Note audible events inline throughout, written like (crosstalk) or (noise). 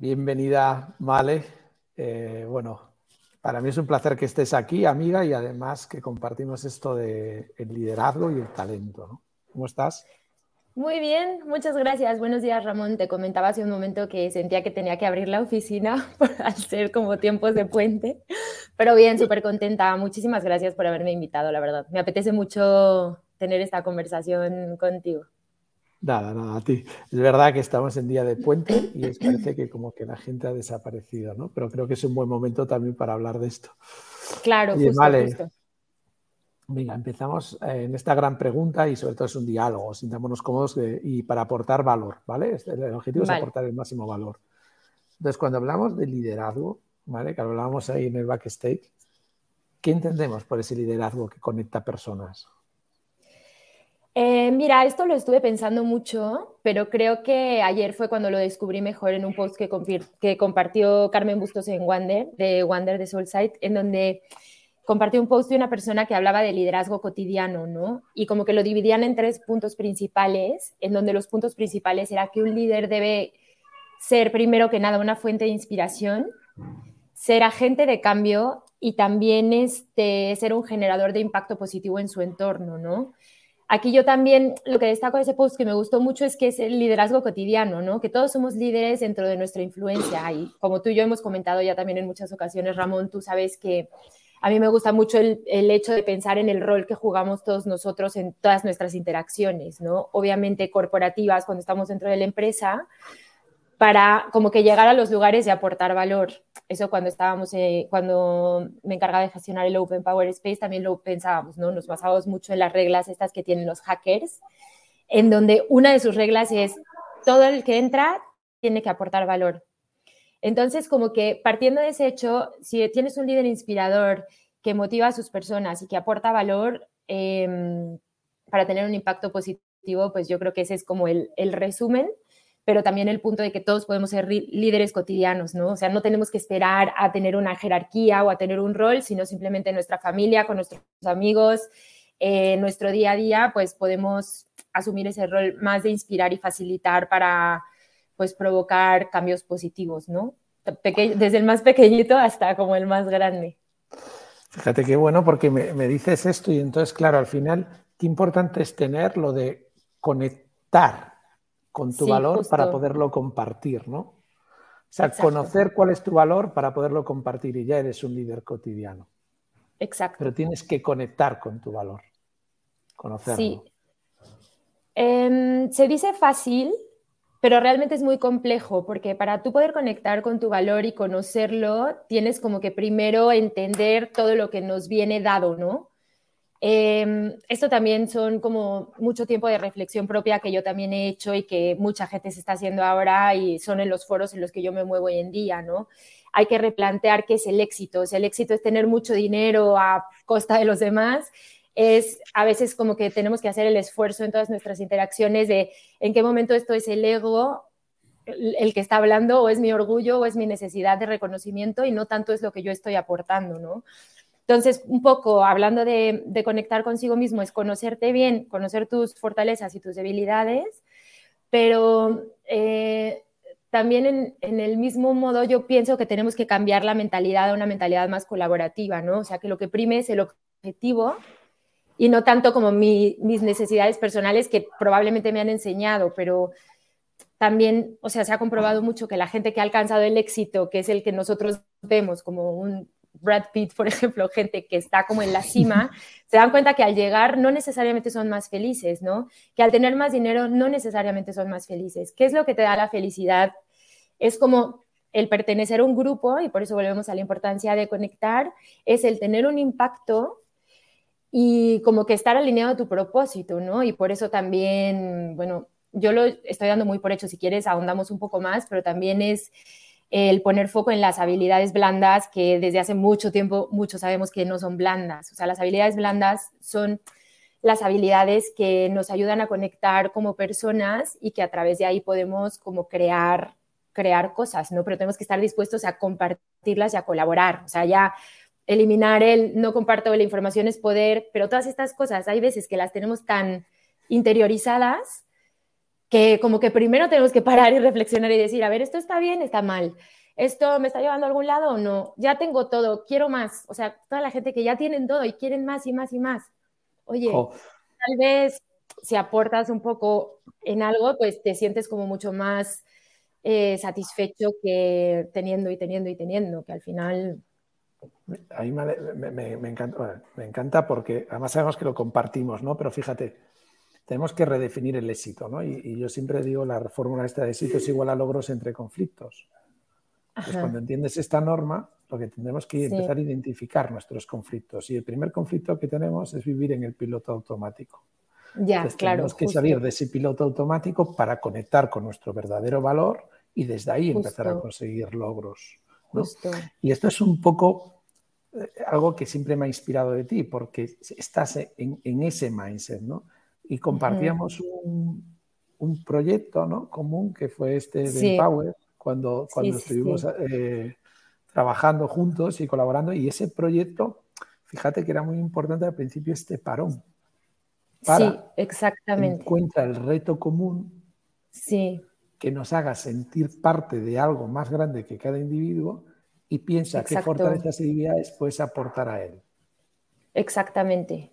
Bienvenida, Male. Eh, bueno, para mí es un placer que estés aquí, amiga, y además que compartimos esto de el liderazgo y el talento. ¿Cómo estás? Muy bien, muchas gracias. Buenos días, Ramón. Te comentaba hace un momento que sentía que tenía que abrir la oficina (laughs) al ser como tiempos de puente, pero bien, súper contenta. Muchísimas gracias por haberme invitado, la verdad. Me apetece mucho tener esta conversación contigo. Nada, nada, a ti. Es verdad que estamos en día de puente y es, parece que como que la gente ha desaparecido, ¿no? Pero creo que es un buen momento también para hablar de esto. Claro, justo, vale. Venga, empezamos eh, en esta gran pregunta y sobre todo es un diálogo, sintámonos cómodos y para aportar valor, ¿vale? El objetivo es aportar el máximo valor. Entonces, cuando hablamos de liderazgo, ¿vale? Que hablábamos ahí en el backstage, ¿qué entendemos por ese liderazgo que conecta personas? Eh, mira, esto lo estuve pensando mucho, pero creo que ayer fue cuando lo descubrí mejor en un post que, compartió Carmen Bustos en Wander, de Wander de Soulside, en donde compartió un post de una persona que hablaba de liderazgo cotidiano, ¿no? Y como que lo dividían en tres puntos principales, en donde los puntos principales era que un líder debe ser primero que nada una fuente de inspiración, ser agente de cambio y también este, ser un generador de impacto positivo en su entorno, ¿no? Aquí yo también lo que destaco de ese post que me gustó mucho es que es el liderazgo cotidiano, ¿no? Que todos somos líderes dentro de nuestra influencia. Y como tú y yo hemos comentado ya también en muchas ocasiones, Ramón, tú sabes que a mí me gusta mucho el, el, hecho de pensar en el rol que jugamos todos nosotros en todas nuestras interacciones, ¿no? Obviamente corporativas cuando estamos dentro de la empresa, para como que llegar a los lugares y aportar valor. Eso cuando estábamos, eh, cuando me encargaba de gestionar el Open Power Space, también lo pensábamos, ¿no? Nos basábamos mucho en las reglas estas que tienen los hackers, en donde una de sus reglas es todo el que entra tiene que aportar valor. Entonces, como que partiendo de ese hecho, si tienes un líder inspirador que motiva a sus personas y que aporta valor em, para tener un impacto positivo, pues yo creo que ese es como el, el resumen pero también el punto de que todos podemos ser líderes cotidianos, ¿no? O sea, no tenemos que esperar a tener una jerarquía o a tener un rol, sino simplemente en nuestra familia, con nuestros amigos, eh, nuestro día a día, pues podemos asumir ese rol más de inspirar y facilitar para, pues, provocar cambios positivos, ¿no? desde el más pequeñito hasta como el más grande. Fíjate qué bueno porque me, me dices esto y entonces, claro, al final, qué importante es tener lo de conectar con tu valor para poderlo compartir, ¿no? O sea, conocer cuál es tu valor para poderlo compartir y ya eres un líder cotidiano. Exacto. Pero tienes que conectar con tu valor, conocerlo. Sí. Em, se dice fácil, pero realmente es muy complejo porque para tú poder conectar con tu valor y conocerlo, tienes como que primero entender todo lo que nos viene dado, ¿no? Em, esto también son como mucho tiempo de reflexión propia que yo también he hecho y que mucha gente se está haciendo ahora y son en los foros en los que yo me muevo hoy en día, ¿no? Hay que replantear qué es el éxito. Si el éxito es tener mucho dinero a costa de los demás, es a veces como que tenemos que hacer el esfuerzo en todas nuestras interacciones de en qué momento esto es el ego el que está hablando o es mi orgullo o es mi necesidad de reconocimiento y no tanto es lo que yo estoy aportando, ¿no? Entonces, un poco hablando de, conectar consigo mismo, es conocerte bien, conocer tus fortalezas y tus debilidades, pero eh, también en, el mismo modo yo pienso que tenemos que cambiar la mentalidad a una mentalidad más colaborativa, ¿no? O sea, que lo que prime es el objetivo y no tanto como mis necesidades personales que probablemente me han enseñado, pero también, o sea, se ha comprobado mucho que la gente que ha alcanzado el éxito, que es el que nosotros vemos como un Brad Pitt, por (laughs) ejemplo, gente que está como en la cima, se dan cuenta que al llegar no necesariamente son más felices, ¿no? Que al tener más dinero no necesariamente son más felices. ¿Qué es lo que te da la felicidad? Es como el pertenecer a un grupo, y por eso volvemos a la importancia de conectar, es el tener un impacto y como que estar alineado a tu propósito, ¿no? Y por eso también, bueno, yo lo estoy dando muy por hecho, si quieres ahondamos un poco más, pero también es el poner foco en las habilidades blandas que desde hace mucho tiempo muchos sabemos que no son blandas. O sea, las habilidades blandas son las habilidades que nos ayudan a conectar como personas y que a través de ahí podemos como crear crear cosas, ¿no? Pero tenemos que estar dispuestos a compartirlas y a colaborar. O sea, ya eliminar el no comparto la información es poder, pero todas estas cosas hay veces que las tenemos tan interiorizadas que como que primero tenemos que parar y reflexionar y decir, a ver, esto está bien, está mal. ¿Esto me está llevando a algún lado o no? Ya tengo todo, quiero más. O sea, toda la gente que ya tienen todo y quieren más y más y más. Oye, tal vez si aportas un poco en algo, pues te sientes como mucho más eh, satisfecho que teniendo y teniendo y teniendo, que al final... A mí me, encanta, me encanta porque además sabemos que lo compartimos, ¿no? Pero fíjate, tenemos que redefinir el éxito, ¿no? Y, yo siempre digo, la fórmula esta de éxito es igual a logros entre conflictos. Pues cuando entiendes esta norma, lo que tendremos que empezar a identificar nuestros conflictos. Y el primer conflicto que tenemos es vivir en el piloto automático. Ya, claro. Tenemos que salir de ese piloto automático para conectar con nuestro verdadero valor y desde ahí empezar a conseguir logros. Y esto es un poco eh, algo que siempre me ha inspirado de ti, porque estás en, ese mindset, ¿no? Y compartíamos un, proyecto ¿no? común que fue este de Empower, cuando, cuando estuvimos eh, trabajando juntos y colaborando, y ese proyecto, fíjate que era muy importante al principio este parón sí, exactamente. encuentra el reto común sí. que nos haga sentir parte de algo más grande que cada individuo y piensa qué fortalezas y habilidades puedes aportar a él. Exactamente.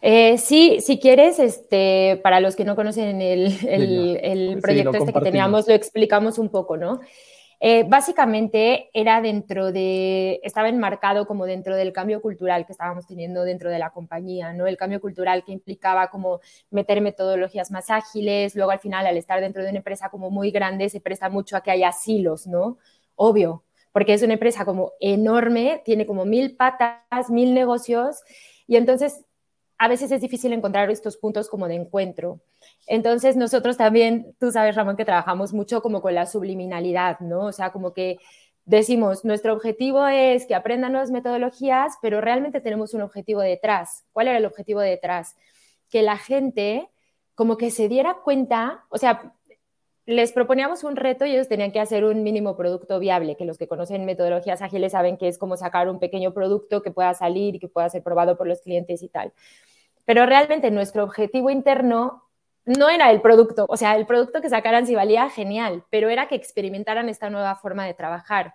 Eh, sí, si quieres, este, para los que no conocen el, proyecto este que teníamos, lo explicamos un poco, ¿no? Eh, básicamente era dentro de, estaba enmarcado como dentro del cambio cultural que estábamos teniendo dentro de la compañía, ¿no? El cambio cultural que implicaba como meter metodologías más ágiles, luego al final al estar dentro de una empresa como muy grande se presta mucho a que haya silos, ¿no? Obvio, porque es una empresa como enorme, tiene como mil patas, mil negocios y entonces a veces es difícil encontrar estos puntos como de encuentro. Entonces nosotros también, tú sabes, Ramón, que trabajamos mucho como con la subliminalidad, ¿no? O sea, como que decimos, nuestro objetivo es que aprendan nuevas metodologías, pero realmente tenemos un objetivo detrás. ¿Cuál era el objetivo detrás? Que la gente como que se diera cuenta, o sea, les proponíamos un reto y ellos tenían que hacer un mínimo producto viable, que los que conocen metodologías ágiles saben que es como sacar un pequeño producto que pueda salir y que pueda ser probado por los clientes y tal. Pero realmente nuestro objetivo interno no era el producto, o sea, el producto que sacaran si valía genial, pero era que experimentaran esta nueva forma de trabajar.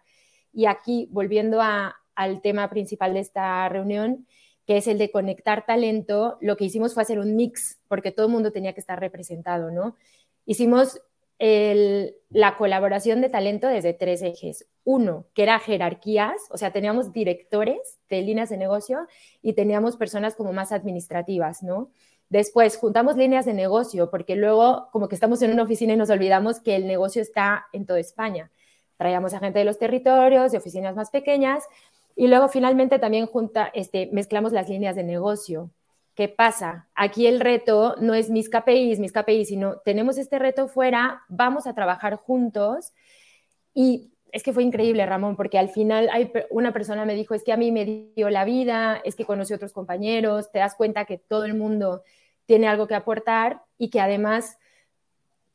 Y aquí, volviendo al tema principal de esta reunión, que es el de conectar talento, lo que hicimos fue hacer un mix, porque todo el mundo tenía que estar representado, ¿no? Hicimos la colaboración de talento desde tres ejes. Uno, que era jerarquías, o sea, teníamos directores de líneas de negocio y teníamos personas como más administrativas, ¿no? Después juntamos líneas de negocio, porque luego como que estamos en una oficina y nos olvidamos que el negocio está en toda España. Traíamos a gente de los territorios, de oficinas más pequeñas, y luego finalmente también junta, este, mezclamos las líneas de negocio. ¿Qué pasa? Aquí el reto no es mis KPIs, mis KPIs, sino tenemos este reto fuera, vamos a trabajar juntos. Y es que fue increíble, Ramón, porque al final hay una persona me dijo, es que a mí me dio la vida, es que conocí a otros compañeros, te das cuenta que todo el mundo tiene algo que aportar y que además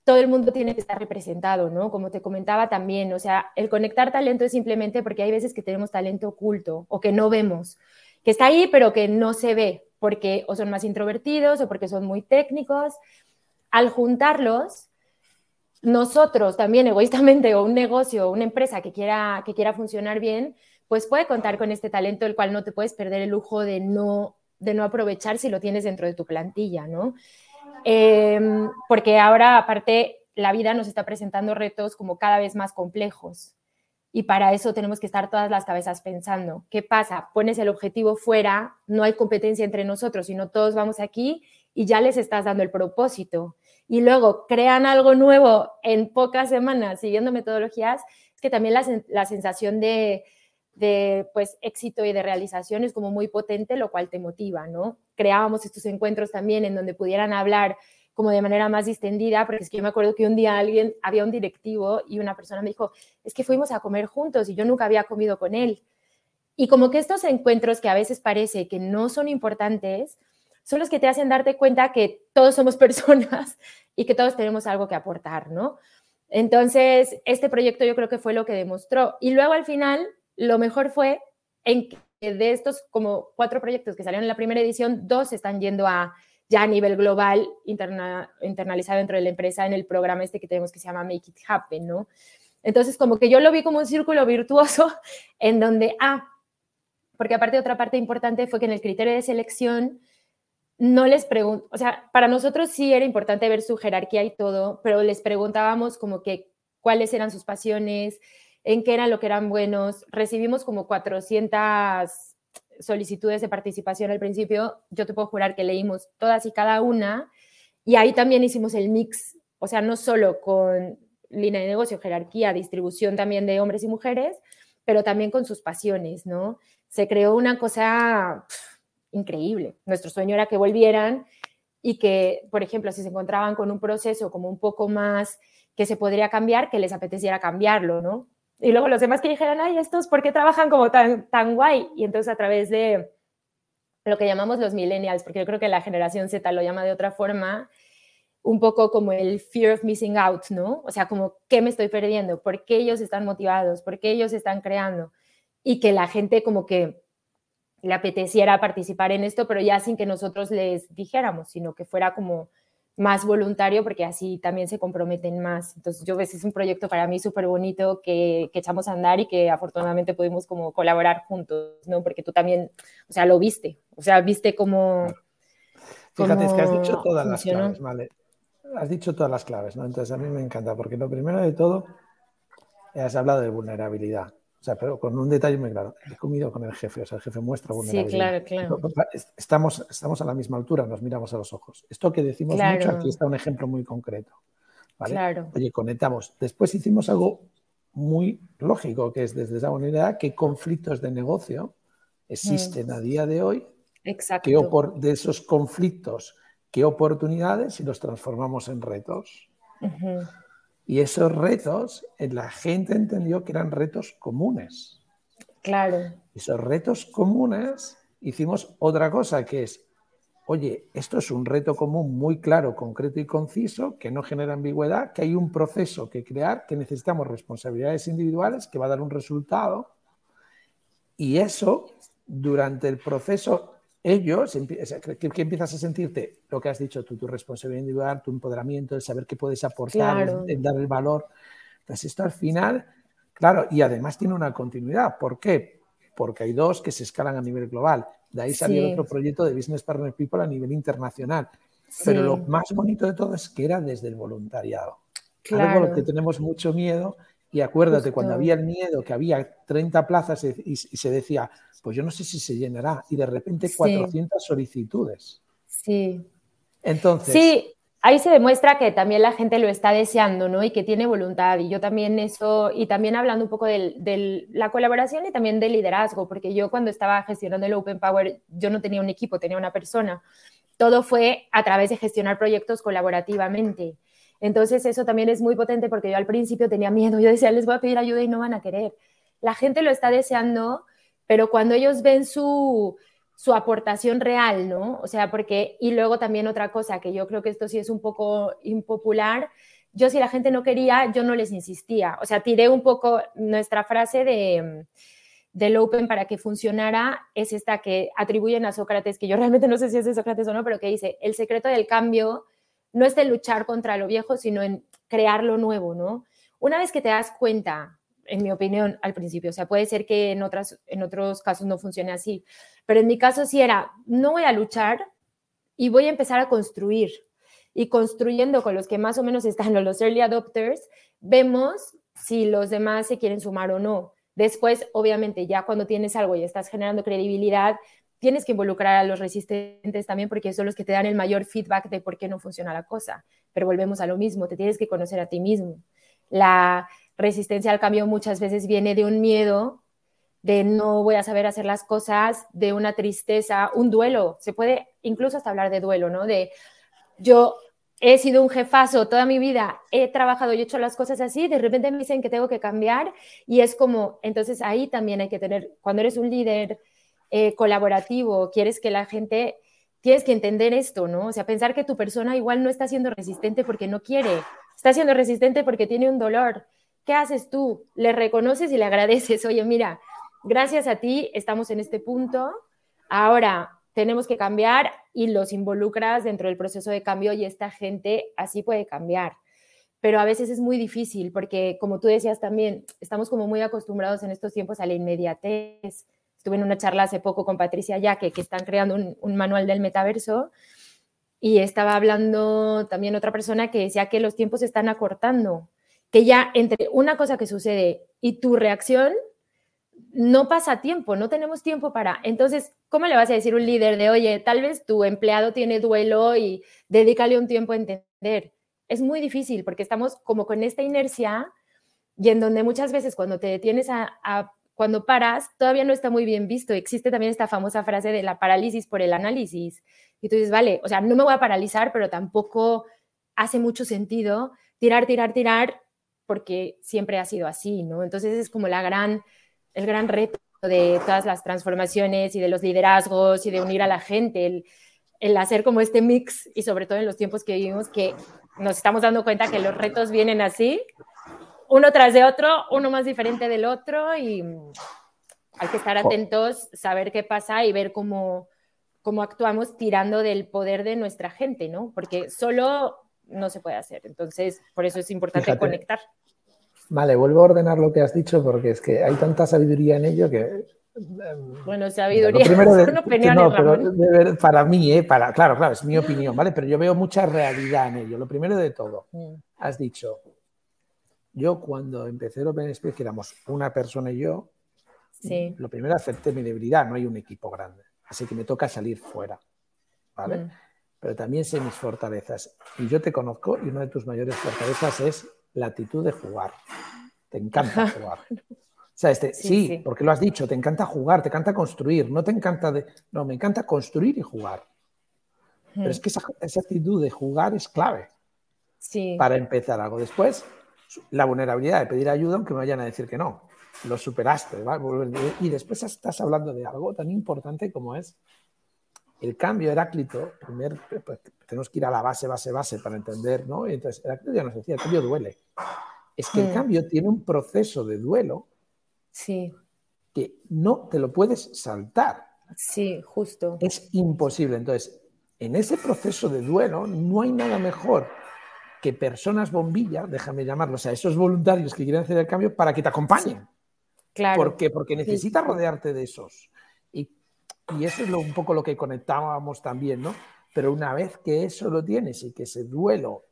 todo el mundo tiene que estar representado, ¿no? Como te comentaba también, o sea, el conectar talento es simplemente porque hay veces que tenemos talento oculto o que no vemos, que está ahí pero que no se ve, porque o son más introvertidos o porque son muy técnicos. Al juntarlos, nosotros también egoístamente (laughs) o un negocio o una empresa que quiera, que quiera funcionar bien, pues puede contar con este talento, el cual no te puedes perder el lujo de no de no aprovechar si lo tienes dentro de tu plantilla, ¿no? Em, porque ahora, aparte, la vida nos está presentando retos como cada vez más complejos. Y para eso tenemos que estar todas las cabezas pensando, ¿qué pasa? Pones el objetivo fuera, no hay competencia entre nosotros, sino todos vamos aquí y ya les estás dando el propósito. Y luego crean algo nuevo en pocas semanas siguiendo metodologías, es que también la, la sensación de, de pues éxito y de realización es como muy potente, lo cual te motiva, ¿no? Creábamos estos encuentros también en donde pudieran hablar como de manera más distendida, porque es que yo me acuerdo que un día alguien, había un directivo y una persona me dijo, es que fuimos a comer juntos y yo nunca había comido con él. Y como que estos encuentros que a veces parece que no son importantes, son los que te hacen darte cuenta que todos somos (laughs) personas y que todos tenemos algo que aportar, ¿no? Entonces, este proyecto yo creo que fue lo que demostró. Y luego al final, lo mejor fue en que de estos como cuatro proyectos que salieron en la primera edición, dos están yendo a ya a nivel global, internalizado dentro de la empresa en el programa este que tenemos que se llama Make It Happen, ¿no? Entonces, como que yo lo vi como un círculo virtuoso (laughs) en donde, ah, porque aparte otra parte importante fue que en el criterio de selección no les pregunto, o sea, para nosotros sí era importante ver su jerarquía y todo, pero les preguntábamos como que cuáles eran sus pasiones, en qué eran lo que eran buenos. Recibimos como 400 solicitudes de participación al principio. Yo te puedo jurar que leímos todas y cada una y ahí también hicimos el mix, o sea, no solo con línea de negocio, jerarquía, distribución también de hombres y mujeres, pero también con sus pasiones, ¿no? Se creó una cosa increíble. Nuestro sueño era que volvieran y que, por ejemplo, si se encontraban con un proceso como un poco más que se podría cambiar, que les apeteciera cambiarlo, ¿no? Y luego los demás que dijeran, ay, estos, ¿por qué trabajan como tan, tan guay? Y entonces a través de lo que llamamos los millennials, porque yo creo que la generación Z lo llama de otra forma, un poco como el fear of missing out, ¿no? O sea, como, ¿qué me estoy perdiendo? ¿Por qué ellos están motivados? ¿Por qué ellos están creando? Y que la gente como que le apeteciera participar en esto, pero ya sin que nosotros les dijéramos, sino que fuera como más voluntario porque así también se comprometen más. Entonces yo ves, es un proyecto para mí súper bonito que, que, echamos a andar y que afortunadamente pudimos como colaborar juntos, ¿no? Porque tú también, o sea, lo viste, o sea, viste cómo... Fíjate, es que has dicho todas las claves, ¿vale? Has dicho todas las claves, ¿no? Entonces a mí me encanta porque lo primero de todo, has hablado de vulnerabilidad. O sea, pero con un detalle muy claro. He comido con el jefe, o sea, el jefe muestra vulnerabilidad. Sí, claro, claro. Estamos, estamos a la misma altura, nos miramos a los ojos. Esto que decimos mucho, aquí está un ejemplo muy concreto. ¿vale? Claro. Oye, conectamos. Después hicimos algo muy lógico, que es desde esa unidad, qué conflictos de negocio existen a día de hoy. Exacto. Qué de esos conflictos, qué oportunidades y los transformamos en retos. Y esos retos, eh, la gente entendió que eran retos comunes. Claro. Esos retos comunes hicimos otra cosa que es, oye, esto es un reto común muy claro, concreto y conciso, que no genera ambigüedad, que hay un proceso que crear, que necesitamos responsabilidades individuales, que va a dar un resultado. Y eso, durante el proceso, ellos, que, empiezas a sentirte lo que has dicho tú, tu responsabilidad individual, tu empoderamiento, el saber qué puedes aportar, el, dar el valor. Entonces, esto al final, claro, y además tiene una continuidad. ¿Por qué? Porque hay dos que se escalan a nivel global. De ahí salió otro proyecto de Business Partner People a nivel internacional. Pero lo más bonito de todo es que era desde el voluntariado. Claro. Algo lo que tenemos mucho miedo. Y acuérdate, cuando había el miedo, que había 30 plazas y se decía, pues yo no sé si se llenará. Y de repente 400 solicitudes. Sí. Entonces. Sí, ahí se demuestra que también la gente lo está deseando, ¿no? Y que tiene voluntad. Y yo también eso, y también hablando un poco de, la colaboración y también del liderazgo, porque yo cuando estaba gestionando el Open Power, yo no tenía un equipo, tenía una persona. Todo fue a través de gestionar proyectos colaborativamente. Entonces eso también es muy potente porque yo al principio tenía miedo, yo decía, les voy a pedir ayuda y no van a querer. La gente lo está deseando pero cuando ellos ven su, su aportación real, ¿no? O sea, porque, y luego también otra cosa, que yo creo que esto sí es un poco impopular, yo si la gente no quería, yo no les insistía. O sea, tiré un poco nuestra frase de del Open para que funcionara es esta que atribuyen a Sócrates, que yo realmente no sé si es de Sócrates o no, pero que dice, el secreto del cambio no es de luchar contra lo viejo, sino en crear lo nuevo, ¿no? Una vez que te das cuenta en mi opinión, al principio. O sea, puede ser que en, otras, en otros casos no funcione así, pero en mi caso sí era, no voy a luchar y voy a empezar a construir. Y construyendo con los que más o menos están (laughs) los early adopters, vemos si los demás se quieren sumar o no. Después, obviamente, ya cuando tienes algo y estás generando credibilidad, tienes que involucrar a los resistentes también porque son los que te dan el mayor feedback de por qué no funciona la cosa. Pero volvemos a lo mismo, te tienes que conocer a ti mismo. La, resistencia al cambio muchas veces viene de un miedo, de no voy a saber hacer las cosas, de una tristeza, un duelo. Se puede incluso hasta hablar de duelo, ¿no? De yo he sido un jefazo toda mi vida, he trabajado y he hecho las cosas así, de repente me dicen que tengo que cambiar y es como, entonces ahí también hay que tener, cuando eres un líder eh, colaborativo, quieres que la gente, tienes que entender esto, ¿no? O sea, pensar que tu persona igual no está siendo resistente porque no quiere, está siendo resistente porque tiene un dolor ¿qué haces tú? Le reconoces y le agradeces, (laughs) oye, mira, gracias a ti estamos en este punto, ahora tenemos que cambiar y los involucras dentro del proceso de cambio y esta gente así puede cambiar. Pero a veces es muy difícil porque, como tú decías también, estamos como muy acostumbrados en estos tiempos a la inmediatez. Estuve en una charla hace poco con Patricia Yaque, que están creando un, manual del metaverso, y estaba hablando también otra persona que decía que los tiempos se están acortando, que ya entre una cosa que sucede y tu reacción, no pasa tiempo, no tenemos tiempo para. Entonces, ¿cómo le vas a decir a un líder de, oye, tal vez tu empleado tiene duelo y dedícale un tiempo a entender? Es muy difícil porque estamos como con esta inercia y en donde muchas veces cuando te detienes a cuando paras, todavía no está muy bien visto. Existe también esta famosa frase de la parálisis por el análisis. Y tú dices, vale, o sea, no me voy a paralizar, pero tampoco hace mucho sentido tirar, tirar, tirar, porque siempre ha sido así, ¿no? Entonces es como la gran el gran reto de todas las transformaciones y de los liderazgos y de unir a la gente, el, hacer como este mix y sobre todo en los tiempos que vivimos que nos estamos dando cuenta que los retos vienen así, uno tras de otro, uno más diferente del otro y hay que estar atentos, saber qué pasa y ver cómo, cómo actuamos tirando del poder de nuestra gente, ¿no? Porque solo no se puede hacer. Entonces, por eso es importante conectar. Vale, vuelvo a ordenar lo que has dicho porque es que hay tanta sabiduría en ello que... Em, bueno, sabiduría primero (laughs) de, para mí, eh, para, claro, claro, es mi opinión, ¿vale? Pero yo veo mucha realidad en ello. Lo primero de todo, mm. has dicho, yo cuando empecé el Open Space, que éramos una persona y yo, sí. lo primero acepté mi debilidad, no hay un equipo grande, así que me toca salir fuera, ¿vale? Mm. Pero también sé mis fortalezas. Y yo te conozco y una de tus mayores fortalezas es la actitud de jugar. Te encanta (laughs) jugar. O sea, este, sí, porque lo has dicho, te encanta jugar, te encanta construir, no te encanta de... No, me encanta construir y jugar. Pero es que esa, actitud de jugar es clave sí. para empezar algo. Después, la vulnerabilidad de pedir ayuda, aunque me vayan a decir que no. Lo superaste. Y después estás hablando de algo tan importante como es el cambio Heráclito. Primer, pues, tenemos que ir a la base, base, base para entender, ¿no? entonces, Heráclito ya nos decía, el cambio duele es que el mm. cambio tiene un proceso de duelo sí. que no te lo puedes saltar. Sí, justo. Es imposible. Entonces, en ese proceso de duelo no hay nada mejor que personas bombilla, déjame llamarlos, a esos voluntarios que quieren hacer el cambio para que te acompañen. Claro. ¿Por qué? Porque necesitas rodearte de esos. Y, eso es un poco lo que conectábamos también, ¿no? Pero una vez que eso lo tienes y que ese duelo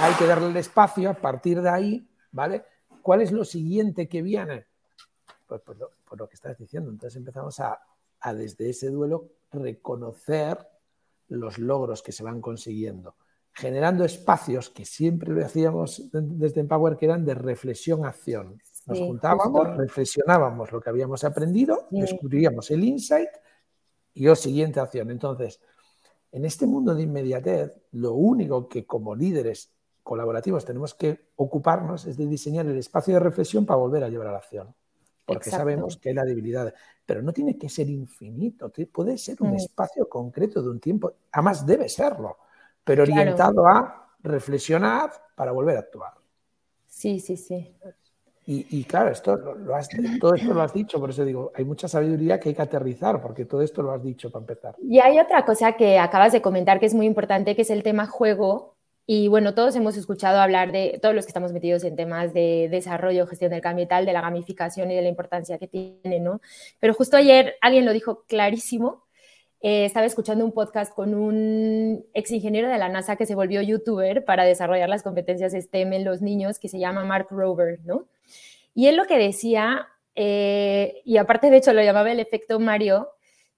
hay que darle el espacio, a partir de ahí ¿vale? ¿Cuál es lo siguiente que viene? Pues, pues, pues lo, que estás diciendo. Entonces empezamos a, desde ese duelo reconocer los logros que se van consiguiendo, generando espacios que siempre lo hacíamos desde Empower, que eran de reflexión-acción. Nos juntábamos, reflexionábamos lo que habíamos aprendido, descubríamos el insight y la siguiente acción. Entonces, en este mundo de inmediatez, lo único que como líderes colaborativos tenemos que ocuparnos es de diseñar el espacio de reflexión para volver a llevar a la acción. Porque sabemos que hay la debilidad, pero no tiene que ser infinito, puede ser un mm. espacio concreto de un tiempo, además debe serlo, pero orientado a reflexionar para volver a actuar. Sí, sí, sí. Y, claro, esto lo, has, todo esto lo has dicho, por eso digo, hay mucha sabiduría que hay que aterrizar, porque todo esto lo has dicho para empezar. Y hay otra cosa que acabas de comentar que es muy importante, que es el tema juego, y bueno, todos hemos escuchado hablar de, todos los que estamos metidos en temas de desarrollo, gestión del cambio y tal, de la gamificación y de la importancia que tiene, ¿no? Pero justo ayer alguien lo dijo clarísimo. Eh, estaba escuchando un podcast con un ex ingeniero de la NASA que se volvió youtuber para desarrollar las competencias STEM en los niños, que se llama Mark Rover, ¿no? Y él lo que decía, eh, y aparte de hecho lo llamaba el efecto Mario,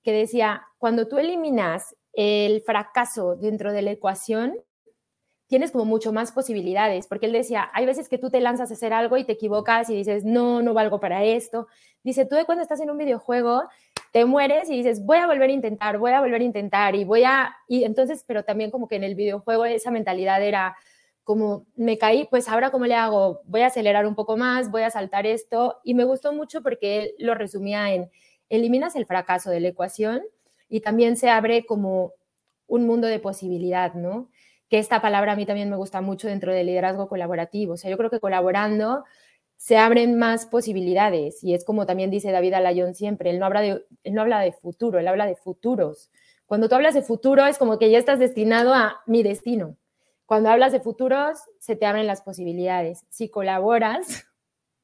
que decía, cuando tú eliminas el fracaso dentro de la ecuación, tienes como mucho más posibilidades, porque él decía, hay veces que tú te lanzas a hacer algo y te equivocas y dices, no, no valgo para esto. Dice, tú de cuando estás en un videojuego, te mueres y dices, voy a volver a intentar, voy a volver a intentar y voy a, y entonces, pero también como que en el videojuego esa mentalidad era como, me caí, pues ahora cómo le hago, voy a acelerar un poco más, voy a saltar esto, y me gustó mucho porque él lo resumía en, eliminas el fracaso de la ecuación y también se abre como un mundo de posibilidad, ¿no? Que esta palabra a mí también me gusta mucho dentro del liderazgo colaborativo. O sea, yo creo que colaborando se abren más posibilidades y es como también dice David Alayón siempre, él no, habla de, él no habla de futuro, él habla de futuros. Cuando tú hablas de futuro es como que ya estás destinado a mi destino. Cuando hablas de futuros, se te abren las posibilidades. Si colaboras,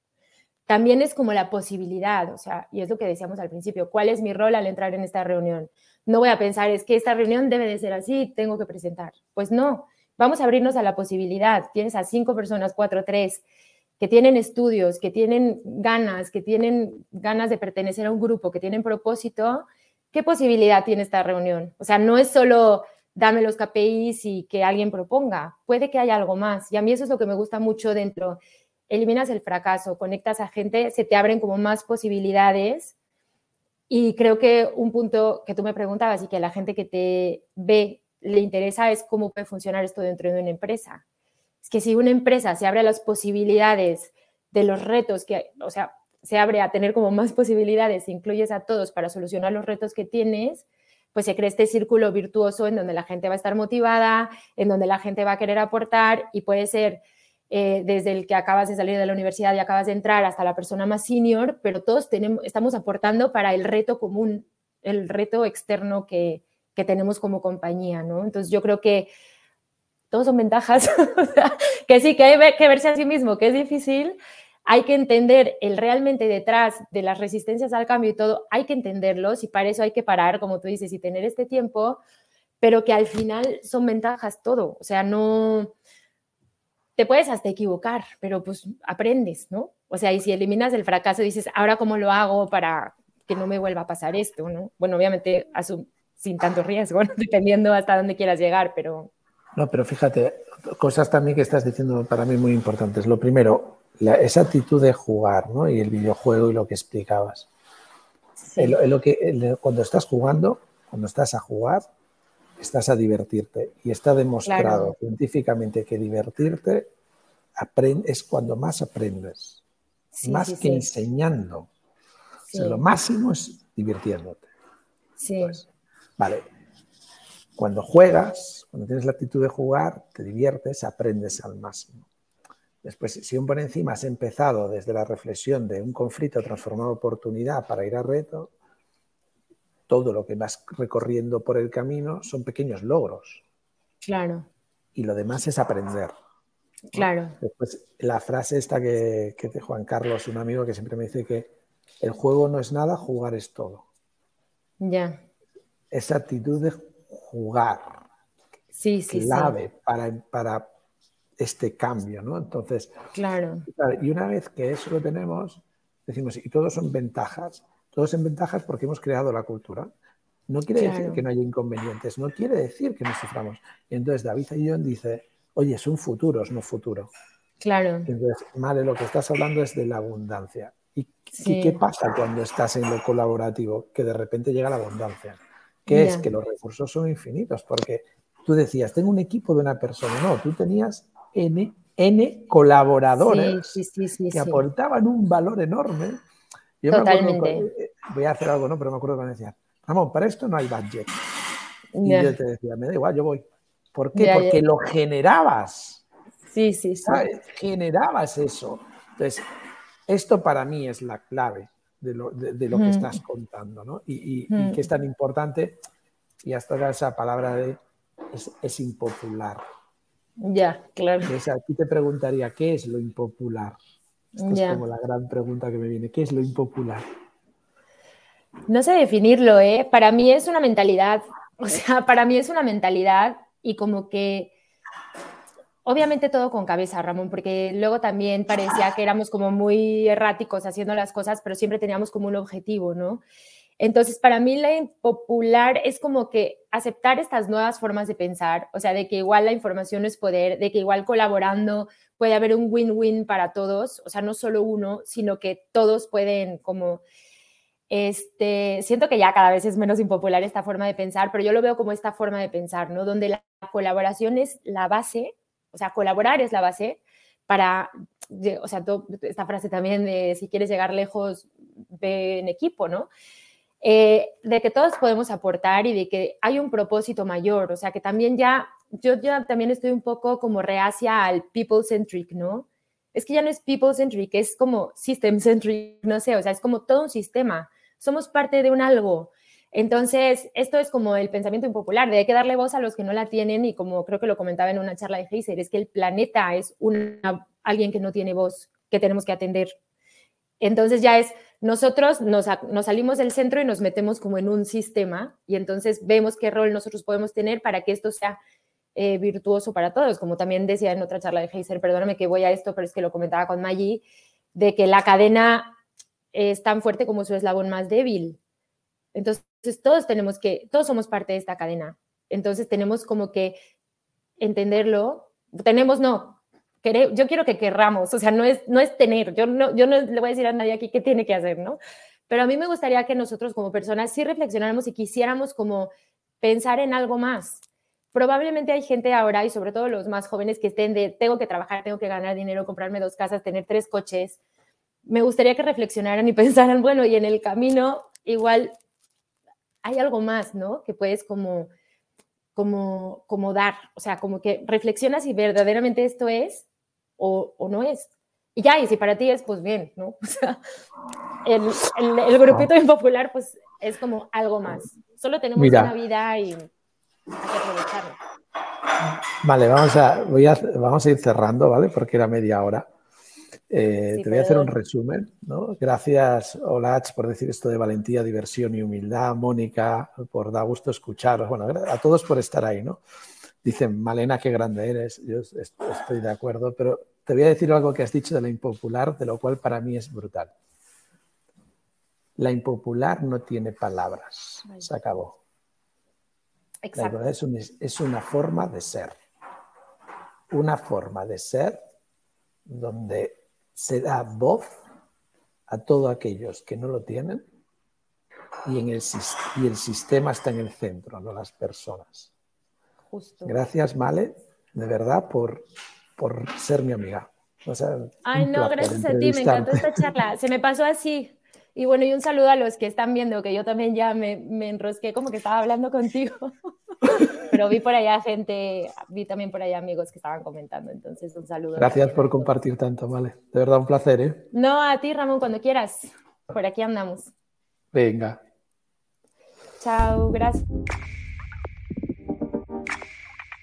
(laughs) también es como la posibilidad, o sea, y es lo que decíamos al principio, ¿cuál es mi rol al entrar en esta reunión? No voy a pensar, es que esta reunión debe de ser así, tengo que presentar. Pues no, vamos a abrirnos a la posibilidad. Tienes a cinco personas, cuatro, tres, que tienen estudios, que tienen ganas, que tienen ganas de pertenecer a un grupo, que tienen propósito. ¿Qué posibilidad tiene esta reunión? O sea, no es solo dame los KPIs y que alguien proponga, puede que haya algo más. Y a mí eso es lo que me gusta mucho dentro eliminas el fracaso, conectas a gente, se te abren como más posibilidades. Y creo que un punto que tú me preguntabas y que a la gente que te ve le interesa es cómo puede funcionar esto dentro de una empresa. Es que si una empresa se abre a las posibilidades de los retos que, o sea, se abre a tener como más posibilidades, incluyes a todos para solucionar los retos que tienes, pues se crea este círculo virtuoso en donde la gente va a estar motivada, en donde la gente va a querer aportar y puede ser eh, desde el que acabas de salir de la universidad y acabas de entrar hasta la persona más senior, pero todos tenemos, estamos aportando para el reto común, el reto externo que, que tenemos como compañía, ¿no? Entonces yo creo que todos son ventajas, (laughs) que sí, que hay que verse a sí mismo, que es difícil, hay que entender el realmente detrás de las resistencias al cambio y todo, hay que entenderlos y para eso hay que parar, como tú dices, y tener este tiempo, pero que al final son ventajas todo, o sea, no, te puedes hasta equivocar, pero pues aprendes, ¿no? O sea, y si eliminas el fracaso, dices, ahora cómo lo hago para que no me vuelva a pasar esto, ¿no? Bueno, obviamente sin tanto riesgo, (laughs) dependiendo hasta dónde quieras llegar, pero... No, pero fíjate, cosas también que estás diciendo para mí muy importantes. Lo primero, esa actitud de jugar, ¿no? Y el videojuego y lo que explicabas. lo que, cuando estás jugando, cuando estás a jugar, estás a divertirte. Y está demostrado científicamente que divertirte es cuando más aprendes, más que enseñando. lo máximo es divirtiéndote. Sí. vale. Cuando juegas, cuando tienes la actitud de jugar, te diviertes, aprendes al máximo. Después, si un por encima has empezado desde la reflexión de un conflicto transformado en oportunidad para ir a reto, todo lo que vas recorriendo por el camino son pequeños logros. Claro. Y lo demás es aprender. Claro. Después, la frase esta que, que de Juan Carlos, un amigo que siempre me dice que el juego no es nada, jugar es todo. Ya. Esa actitud de jugar. Sí, sí, clave Para, para este cambio, ¿no? Entonces, claro. Y una vez que eso lo tenemos, decimos, y todos son ventajas, todos en ventajas porque hemos creado la cultura. No quiere decir que no haya inconvenientes, no quiere decir que no suframos. Y entonces David Ayón dice, oye, son futuros, no futuro. Claro. Entonces, Male, lo que estás hablando es de la abundancia. ¿Y, qué pasa cuando estás en lo colaborativo? Que de repente llega la abundancia. ¿Qué es? Que los recursos son infinitos, porque tú decías, tengo un equipo de una persona. No, tú tenías N, N colaboradores que aportaban un valor enorme Totalmente. Eh, voy a hacer algo, ¿no? Pero me acuerdo cuando decía, Ramón, para esto no hay budget. Y yo te decía, me da igual, yo voy. ¿Por qué? Porque lo generabas. Sí, sí, sí. Generabas eso. Entonces, esto para mí es la clave de lo, que estás contando, ¿no? Y, que es tan importante, y hasta esa palabra de es, impopular. Ya, claro. aquí te preguntaría, ¿qué es lo impopular? Esta es como la gran pregunta que me viene. ¿Qué es lo impopular? No sé definirlo, ¿eh? Para mí es una mentalidad. (laughs) O sea, para mí es una mentalidad y como que obviamente todo con cabeza, Ramón, porque luego también parecía que éramos como muy erráticos haciendo las cosas, pero siempre teníamos como un objetivo, ¿no? Entonces, para mí la impopular es como que aceptar estas nuevas formas de pensar, o sea, de que igual la información es poder, de que igual colaborando puede haber un win-win para todos, o sea, no solo uno, sino que todos pueden como, este, siento que ya cada vez es menos impopular esta forma de pensar, pero yo lo veo como esta forma de pensar, ¿no? Donde la colaboración es la base, o sea, colaborar es la base para, o sea, esta frase también de si quieres llegar lejos, ve en equipo, ¿no? Eh, de que todos podemos aportar y de que hay un propósito mayor, o sea, que también ya yo ya también estoy un poco como reacia al people-centric, ¿no? Es que ya no es people-centric, es como system-centric, no sé, o sea, es como todo un sistema. Somos parte de un algo, Entonces, esto es como el pensamiento impopular, de hay que darle voz a los que no la tienen y como creo que lo comentaba en una charla de Heiser, es que el planeta es una, alguien que no tiene voz, que tenemos que atender. Entonces ya es, nosotros nos, salimos del centro y nos metemos como en un sistema y entonces vemos qué rol nosotros podemos tener para que esto sea eh, virtuoso para todos, como también decía en otra charla de Heiser, perdóname que voy a esto, pero es que lo comentaba con Maggie, de que la cadena es tan fuerte como su eslabón más débil. Entonces, todos tenemos que, todos somos parte de esta cadena. Entonces, tenemos como que entenderlo. Tenemos, no, yo quiero que querramos, o sea, no es, no es tener, yo no, yo no le voy a decir a nadie aquí qué tiene que hacer, ¿no? Pero a mí me gustaría que nosotros como personas sí reflexionáramos y quisiéramos como pensar en algo más probablemente hay gente ahora, y sobre todo los más jóvenes, que estén de, tengo que trabajar, tengo que ganar dinero, comprarme dos casas, tener tres coches. Me gustaría que reflexionaran y (laughs) pensaran, bueno, y en el camino igual hay algo más, ¿no? Que puedes como, como, como dar, o sea, como que reflexionas si verdaderamente esto es o, o no es. Y ya, y si para ti es, pues bien, ¿no? (laughs) O sea, el, el, grupito impopular, pues es como algo más. Solo tenemos una vida y Vale, vamos a, voy a, vamos a ir cerrando, ¿vale? Porque era media hora. Eh, te voy a hacer un resumen, ¿no? Gracias, Olach, por decir esto de valentía, diversión y humildad. Mónica, por dar gusto escucharos. Bueno, a todos por estar ahí, ¿no? Dicen, Malena, qué grande eres. Yo estoy de acuerdo, pero te voy a decir algo que has dicho de la impopular, de lo cual para mí es brutal. La impopular no tiene palabras. Se acabó. Exacto. es, es una forma de ser. Una forma de ser donde se da voz a todos aquellos que no lo tienen y, en el, y el sistema está en el centro, no las personas. Gracias, Male, de verdad, por, por ser mi amiga. Ay, no, gracias a ti, me encantó esta charla. Se me pasó así. Y bueno, y un saludo a los que están viendo, que yo también ya me, me enrosqué como que estaba hablando contigo. (laughs) Pero vi por allá gente, vi también por allá amigos que estaban comentando, entonces un saludo. Gracias por compartir tanto, vale. De verdad, un placer, ¿eh? No, a ti, Ramón, cuando quieras. Por aquí andamos. Venga. Chao, gracias.